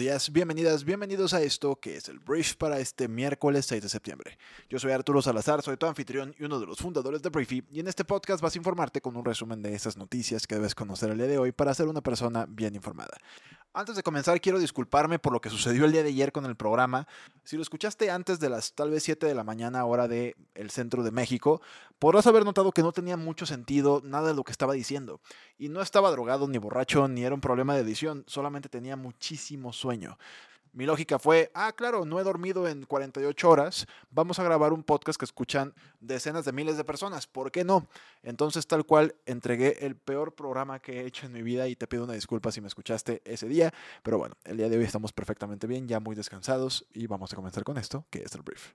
Días, bienvenidas, bienvenidos a esto que es el Brief para este miércoles 6 de septiembre. Yo soy Arturo Salazar, soy tu anfitrión y uno de los fundadores de Briefy y en este podcast vas a informarte con un resumen de esas noticias que debes conocer el día de hoy para ser una persona bien informada. Antes de comenzar, quiero disculparme por lo que sucedió el día de ayer con el programa. Si lo escuchaste antes de las tal vez 7 de la mañana, hora del el centro de México, podrás haber notado que no tenía mucho sentido nada de lo que estaba diciendo. Y no estaba drogado ni borracho, ni era un problema de edición, solamente tenía muchísimo sueño. Mi lógica fue, ah, claro, no he dormido en 48 horas, vamos a grabar un podcast que escuchan decenas de miles de personas, ¿por qué no? Entonces tal cual entregué el peor programa que he hecho en mi vida y te pido una disculpa si me escuchaste ese día, pero bueno, el día de hoy estamos perfectamente bien, ya muy descansados y vamos a comenzar con esto, que es el brief.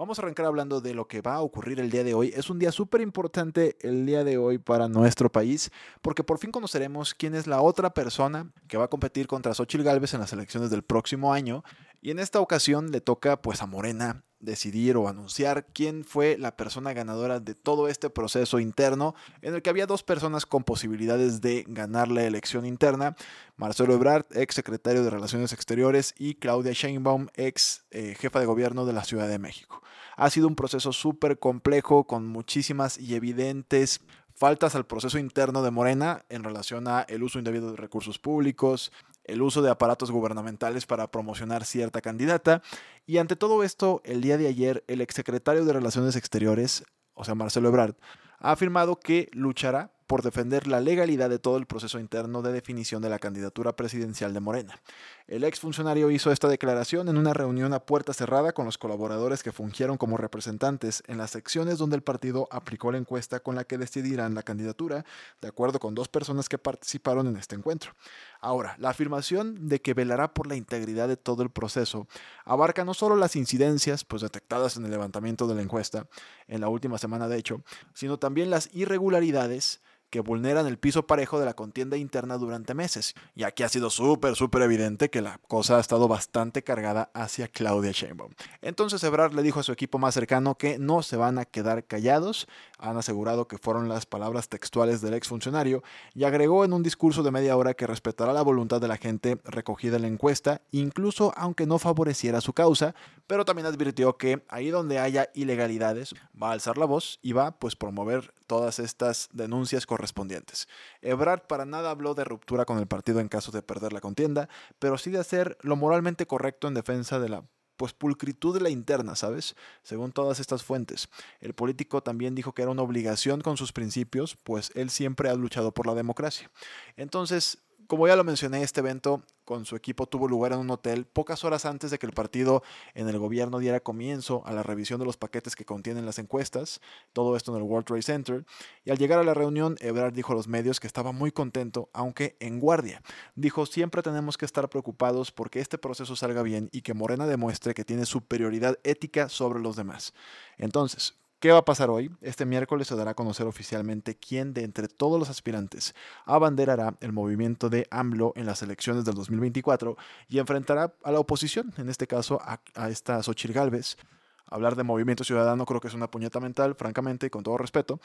Vamos a arrancar hablando de lo que va a ocurrir el día de hoy. Es un día súper importante el día de hoy para nuestro país, porque por fin conoceremos quién es la otra persona que va a competir contra Xochitl Galvez en las elecciones del próximo año. Y en esta ocasión le toca pues a Morena decidir o anunciar quién fue la persona ganadora de todo este proceso interno en el que había dos personas con posibilidades de ganar la elección interna, Marcelo Ebrard, ex secretario de Relaciones Exteriores, y Claudia Sheinbaum, ex eh, jefa de gobierno de la Ciudad de México. Ha sido un proceso súper complejo con muchísimas y evidentes faltas al proceso interno de Morena en relación a el uso indebido de recursos públicos, el uso de aparatos gubernamentales para promocionar cierta candidata. Y ante todo esto, el día de ayer, el exsecretario de Relaciones Exteriores, o sea, Marcelo Ebrard, ha afirmado que luchará por defender la legalidad de todo el proceso interno de definición de la candidatura presidencial de Morena. El exfuncionario hizo esta declaración en una reunión a puerta cerrada con los colaboradores que fungieron como representantes en las secciones donde el partido aplicó la encuesta con la que decidirán la candidatura, de acuerdo con dos personas que participaron en este encuentro. Ahora, la afirmación de que velará por la integridad de todo el proceso abarca no solo las incidencias pues detectadas en el levantamiento de la encuesta en la última semana de hecho, sino también las irregularidades que vulneran el piso parejo de la contienda interna durante meses. Y aquí ha sido súper, súper evidente que la cosa ha estado bastante cargada hacia Claudia Sheinbaum. Entonces Ebrard le dijo a su equipo más cercano que no se van a quedar callados. Han asegurado que fueron las palabras textuales del exfuncionario y agregó en un discurso de media hora que respetará la voluntad de la gente recogida en la encuesta, incluso aunque no favoreciera su causa, pero también advirtió que ahí donde haya ilegalidades va a alzar la voz y va pues promover todas estas denuncias correspondientes. Ebrard para nada habló de ruptura con el partido en caso de perder la contienda, pero sí de hacer lo moralmente correcto en defensa de la pues pulcritud de la interna, ¿sabes? Según todas estas fuentes. El político también dijo que era una obligación con sus principios, pues él siempre ha luchado por la democracia. Entonces, como ya lo mencioné, este evento con su equipo tuvo lugar en un hotel pocas horas antes de que el partido en el gobierno diera comienzo a la revisión de los paquetes que contienen las encuestas, todo esto en el World Trade Center, y al llegar a la reunión, Ebrard dijo a los medios que estaba muy contento, aunque en guardia. Dijo, siempre tenemos que estar preocupados porque este proceso salga bien y que Morena demuestre que tiene superioridad ética sobre los demás. Entonces, ¿Qué va a pasar hoy? Este miércoles se dará a conocer oficialmente quién de entre todos los aspirantes abanderará el movimiento de AMLO en las elecciones del 2024 y enfrentará a la oposición, en este caso a, esta Xochitl Galvez. Hablar de movimiento ciudadano creo que es una puñeta mental, francamente, con todo respeto.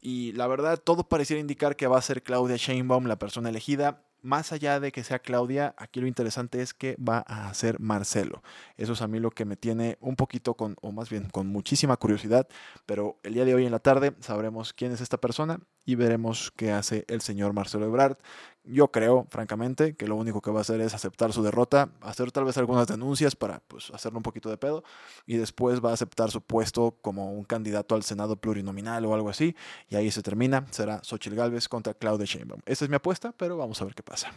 Y la verdad, todo pareciera indicar que va a ser Claudia Sheinbaum la persona elegida más allá de que sea Claudia, aquí lo interesante es que va a ser Marcelo. Eso es a mí lo que me tiene un poquito con, o más bien con muchísima curiosidad, pero el día de hoy en la tarde sabremos quién es esta persona y veremos qué hace el señor Marcelo Ebrard. Yo creo, francamente, que lo único que va a hacer es aceptar su derrota, hacer tal vez algunas denuncias para pues, hacerle un poquito de pedo, y después va a aceptar su puesto como un candidato al Senado plurinominal o algo así, y ahí se termina. Será Xochitl Gálvez contra Claudia Sheinbaum. Esa es mi apuesta, pero vamos a ver qué pasa.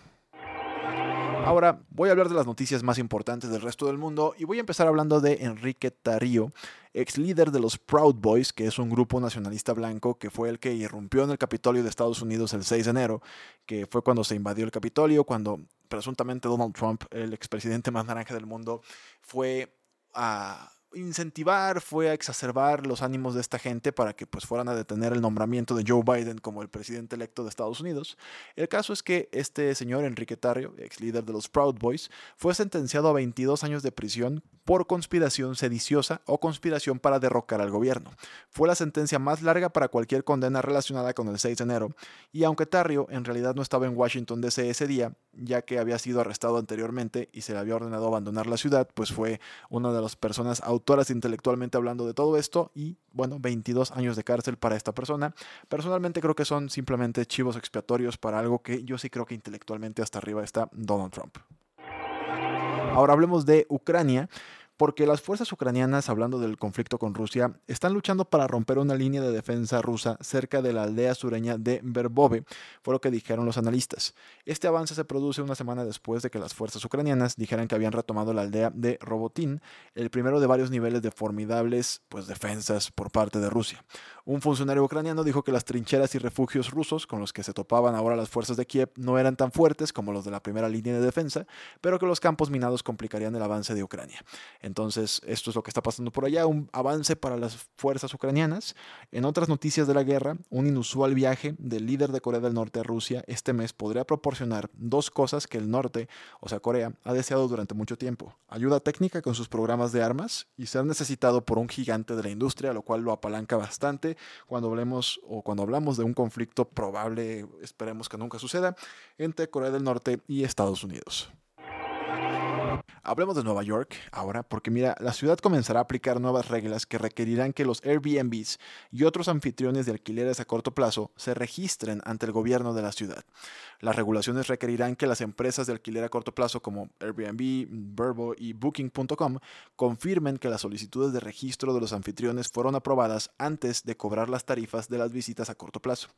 Ahora voy a hablar de las noticias más importantes del resto del mundo y voy a empezar hablando de Enrique Tarío, ex líder de los Proud Boys, que es un grupo nacionalista blanco que fue el que irrumpió en el Capitolio de Estados Unidos el 6 de enero, que fue cuando se invadió el Capitolio, cuando presuntamente Donald Trump, el expresidente más naranja del mundo, fue a incentivar, fue a exacerbar los ánimos de esta gente para que pues fueran a detener el nombramiento de Joe Biden como el presidente electo de Estados Unidos. El caso es que este señor Enrique Tarrio, ex líder de los Proud Boys, fue sentenciado a 22 años de prisión por conspiración sediciosa o conspiración para derrocar al gobierno. Fue la sentencia más larga para cualquier condena relacionada con el 6 de enero, y aunque Tarrio en realidad no estaba en Washington DC ese día, ya que había sido arrestado anteriormente y se le había ordenado abandonar la ciudad, pues fue una de las personas autoras intelectualmente hablando de todo esto y bueno, 22 años de cárcel para esta persona. Personalmente creo que son simplemente chivos expiatorios para algo que yo sí creo que intelectualmente hasta arriba está Donald Trump. Ahora hablemos de Ucrania porque las fuerzas ucranianas, hablando del conflicto con Rusia, están luchando para romper una línea de defensa rusa cerca de la aldea sureña de Verbove, fue lo que dijeron los analistas. Este avance se produce una semana después de que las fuerzas ucranianas dijeran que habían retomado la aldea de Robotín, el primero de varios niveles de formidables pues, defensas por parte de Rusia. Un funcionario ucraniano dijo que las trincheras y refugios rusos con los que se topaban ahora las fuerzas de Kiev no eran tan fuertes como los de la primera línea de defensa, pero que los campos minados complicarían el avance de Ucrania. Entonces, esto es lo que está pasando por allá, un avance para las fuerzas ucranianas. En otras noticias de la guerra, un inusual viaje del líder de Corea del Norte a Rusia este mes podría proporcionar dos cosas que el norte, o sea Corea, ha deseado durante mucho tiempo. Ayuda técnica con sus programas de armas y ser necesitado por un gigante de la industria, lo cual lo apalanca bastante cuando hablemos o cuando hablamos de un conflicto probable, esperemos que nunca suceda, entre Corea del Norte y Estados Unidos. Hablemos de Nueva York ahora, porque mira, la ciudad comenzará a aplicar nuevas reglas que requerirán que los Airbnbs y otros anfitriones de alquileres a corto plazo se registren ante el gobierno de la ciudad. Las regulaciones requerirán que las empresas de alquiler a corto plazo como Airbnb, Verbo y Booking.com confirmen que las solicitudes de registro de los anfitriones fueron aprobadas antes de cobrar las tarifas de las visitas a corto plazo.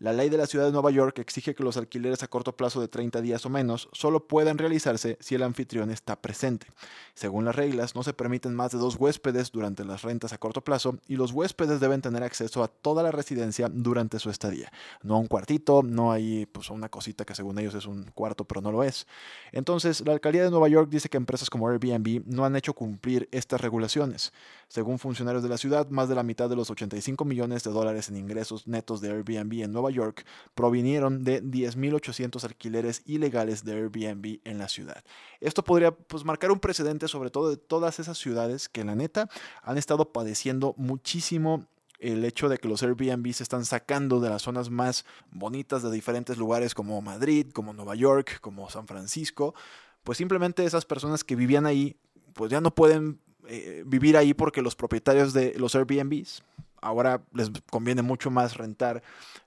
La ley de la ciudad de Nueva York exige que los alquileres a corto plazo de 30 días o menos solo puedan realizarse si el anfitrión está presente. Según las reglas, no se permiten más de dos huéspedes durante las rentas a corto plazo y los huéspedes deben tener acceso a toda la residencia durante su estadía. No a un cuartito, no hay pues una cosita que según ellos es un cuarto, pero no lo es. Entonces, la alcaldía de Nueva York dice que empresas como Airbnb no han hecho cumplir estas regulaciones. Según funcionarios de la ciudad, más de la mitad de los 85 millones de dólares en ingresos netos de Airbnb en Nueva York provinieron de 10.800 alquileres ilegales de Airbnb en la ciudad. Esto podría pues, marcar un precedente sobre todo de todas esas ciudades que la neta han estado padeciendo muchísimo el hecho de que los Airbnb se están sacando de las zonas más bonitas de diferentes lugares como Madrid, como Nueva York, como San Francisco, pues simplemente esas personas que vivían ahí, pues ya no pueden eh, vivir ahí porque los propietarios de los Airbnbs ahora les conviene mucho más rentar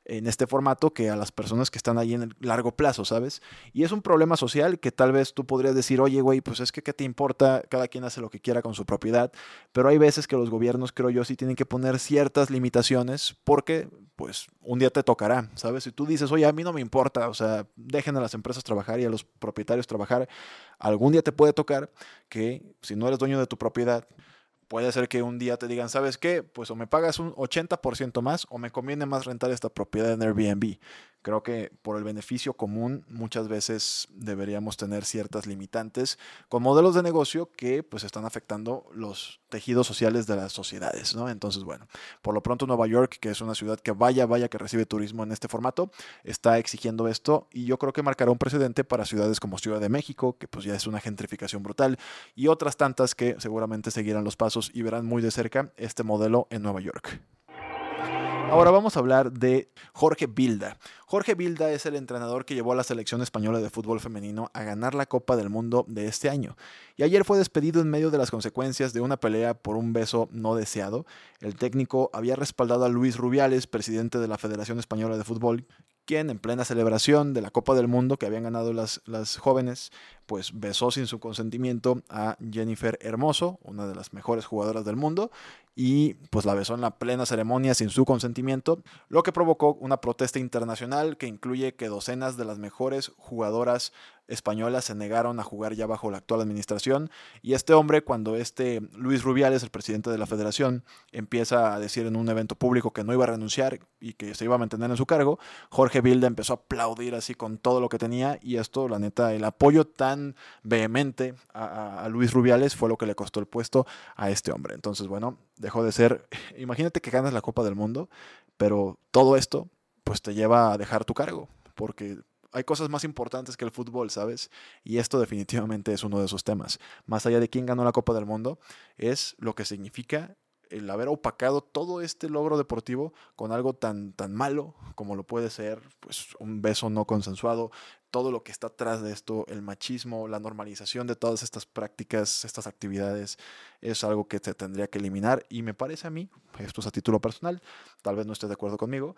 en este formato que a las personas que están ahí en el largo plazo, ¿sabes? Y es un problema social que tal vez tú podrías decir, oye, güey, pues es que qué te importa, cada quien hace lo que quiera con su propiedad, pero hay veces que los gobiernos, creo yo, sí tienen que poner ciertas limitaciones porque, pues, un día te tocará, ¿sabes? Si tú dices, oye, a mí no me importa, o sea, dejen a las empresas trabajar y a los propietarios trabajar, algún día te puede tocar que si no eres dueño de tu propiedad, Puede ser que un día te digan, ¿sabes qué? Pues o me pagas un 80% más o me conviene más rentar esta propiedad en Airbnb. Creo que por el beneficio común muchas veces deberíamos tener ciertas limitantes con modelos de negocio que pues están afectando los tejidos sociales de las sociedades, ¿no? Entonces, bueno, por lo pronto Nueva York, que es una ciudad que vaya, vaya que recibe turismo en este formato, está exigiendo esto y yo creo que marcará un precedente para ciudades como Ciudad de México, que pues ya es una gentrificación brutal, y otras tantas que seguramente seguirán los pasos y verán muy de cerca este modelo en Nueva York. Ahora vamos a hablar de Jorge Bilda. Jorge Bilda es el entrenador que llevó a la selección española de fútbol femenino a ganar la Copa del Mundo de este año. Y ayer fue despedido en medio de las consecuencias de una pelea por un beso no deseado. El técnico había respaldado a Luis Rubiales, presidente de la Federación Española de Fútbol, quien en plena celebración de la Copa del Mundo que habían ganado las, las jóvenes, pues besó sin su consentimiento a Jennifer Hermoso, una de las mejores jugadoras del mundo, y pues la besó en la plena ceremonia sin su consentimiento, lo que provocó una protesta internacional que incluye que docenas de las mejores jugadoras españolas se negaron a jugar ya bajo la actual administración y este hombre cuando este Luis Rubiales, el presidente de la federación, empieza a decir en un evento público que no iba a renunciar y que se iba a mantener en su cargo, Jorge Bilda empezó a aplaudir así con todo lo que tenía y esto la neta el apoyo tan vehemente a, a, Luis Rubiales fue lo que le costó el puesto a este hombre. Entonces, bueno, dejó de ser, imagínate que ganas la Copa del Mundo, pero todo esto pues te lleva a dejar tu cargo, porque hay cosas más importantes que el fútbol, ¿sabes? Y esto definitivamente es uno de esos temas. Más allá de quién ganó la Copa del Mundo, es lo que significa el haber opacado todo este logro deportivo con algo tan, tan malo como lo puede ser pues, un beso no consensuado, todo lo que está atrás de esto, el machismo, la normalización de todas estas prácticas, estas actividades, es algo que se tendría que eliminar y me parece a mí, esto es a título personal, tal vez no estés de acuerdo conmigo,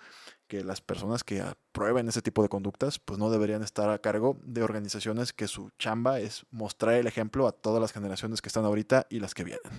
que las personas que aprueben ese tipo de conductas pues no deberían estar a cargo de organizaciones que su chamba es mostrar el ejemplo a todas las generaciones que están ahorita y las que vienen.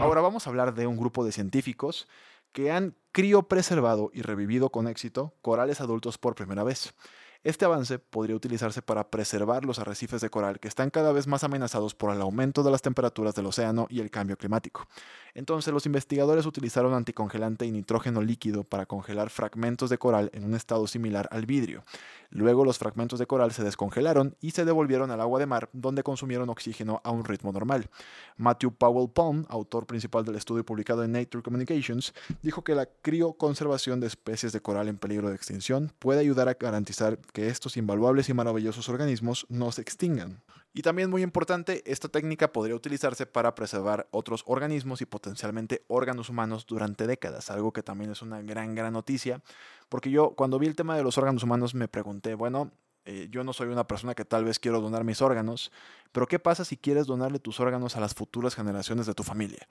Ahora vamos a hablar de un grupo de científicos que han criopreservado y revivido con éxito corales adultos por primera vez. Este avance podría utilizarse para preservar los arrecifes de coral que están cada vez más amenazados por el aumento de las temperaturas del océano y el cambio climático. Entonces los investigadores utilizaron anticongelante y nitrógeno líquido para congelar fragmentos de coral en un estado similar al vidrio. Luego los fragmentos de coral se descongelaron y se devolvieron al agua de mar donde consumieron oxígeno a un ritmo normal. Matthew Powell Palm, autor principal del estudio publicado en Nature Communications, dijo que la crioconservación de especies de coral en peligro de extinción puede ayudar a garantizar que estos invaluables y maravillosos organismos no se extingan. Y también muy importante, esta técnica podría utilizarse para preservar otros organismos y potencialmente órganos humanos durante décadas, algo que también es una gran, gran noticia, porque yo cuando vi el tema de los órganos humanos me pregunté, bueno, eh, yo no soy una persona que tal vez quiero donar mis órganos, pero ¿qué pasa si quieres donarle tus órganos a las futuras generaciones de tu familia?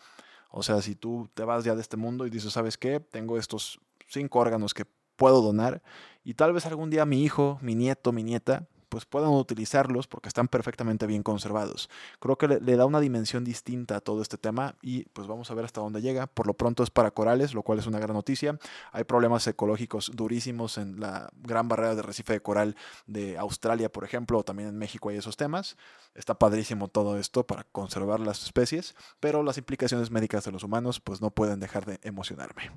O sea, si tú te vas ya de este mundo y dices, ¿sabes qué? Tengo estos cinco órganos que puedo donar y tal vez algún día mi hijo, mi nieto, mi nieta, pues puedan utilizarlos porque están perfectamente bien conservados. Creo que le, da una dimensión distinta a todo este tema y pues vamos a ver hasta dónde llega. Por lo pronto es para corales, lo cual es una gran noticia. Hay problemas ecológicos durísimos en la gran barrera de recife de coral de Australia, por ejemplo, o también en México hay esos temas. Está padrísimo todo esto para conservar las especies, pero las implicaciones médicas de los humanos pues no pueden dejar de emocionarme.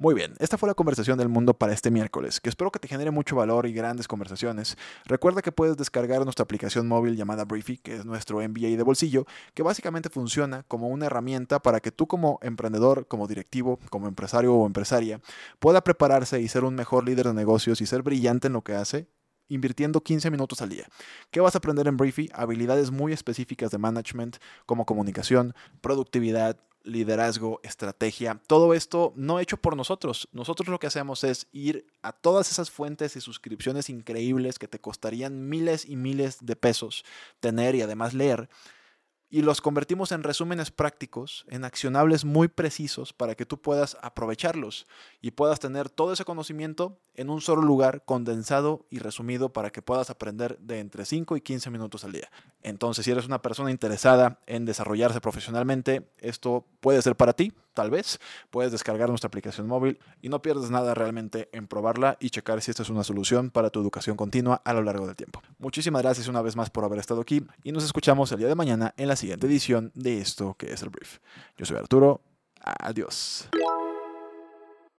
Muy bien, esta fue la conversación del mundo para este miércoles, que espero que te genere mucho valor y grandes conversaciones. Recuerda que puedes descargar nuestra aplicación móvil llamada Briefy, que es nuestro MBA de bolsillo, que básicamente funciona como una herramienta para que tú como emprendedor, como directivo, como empresario o empresaria, pueda prepararse y ser un mejor líder de negocios y ser brillante en lo que hace invirtiendo 15 minutos al día. ¿Qué vas a aprender en Briefy? Habilidades muy específicas de management como comunicación, productividad, liderazgo, estrategia, todo esto no hecho por nosotros. Nosotros lo que hacemos es ir a todas esas fuentes y suscripciones increíbles que te costarían miles y miles de pesos tener y además leer y los convertimos en resúmenes prácticos, en accionables muy precisos para que tú puedas aprovecharlos y puedas tener todo ese conocimiento en un solo lugar condensado y resumido para que puedas aprender de entre 5 y 15 minutos al día. Entonces, si eres una persona interesada en desarrollarse profesionalmente, esto puede ser para ti, tal vez. Puedes descargar nuestra aplicación móvil y no pierdes nada realmente en probarla y checar si esta es una solución para tu educación continua a lo largo del tiempo. Muchísimas gracias una vez más por haber estado aquí y nos escuchamos el día de mañana en la siguiente edición de esto que es el brief. Yo soy Arturo. Adiós.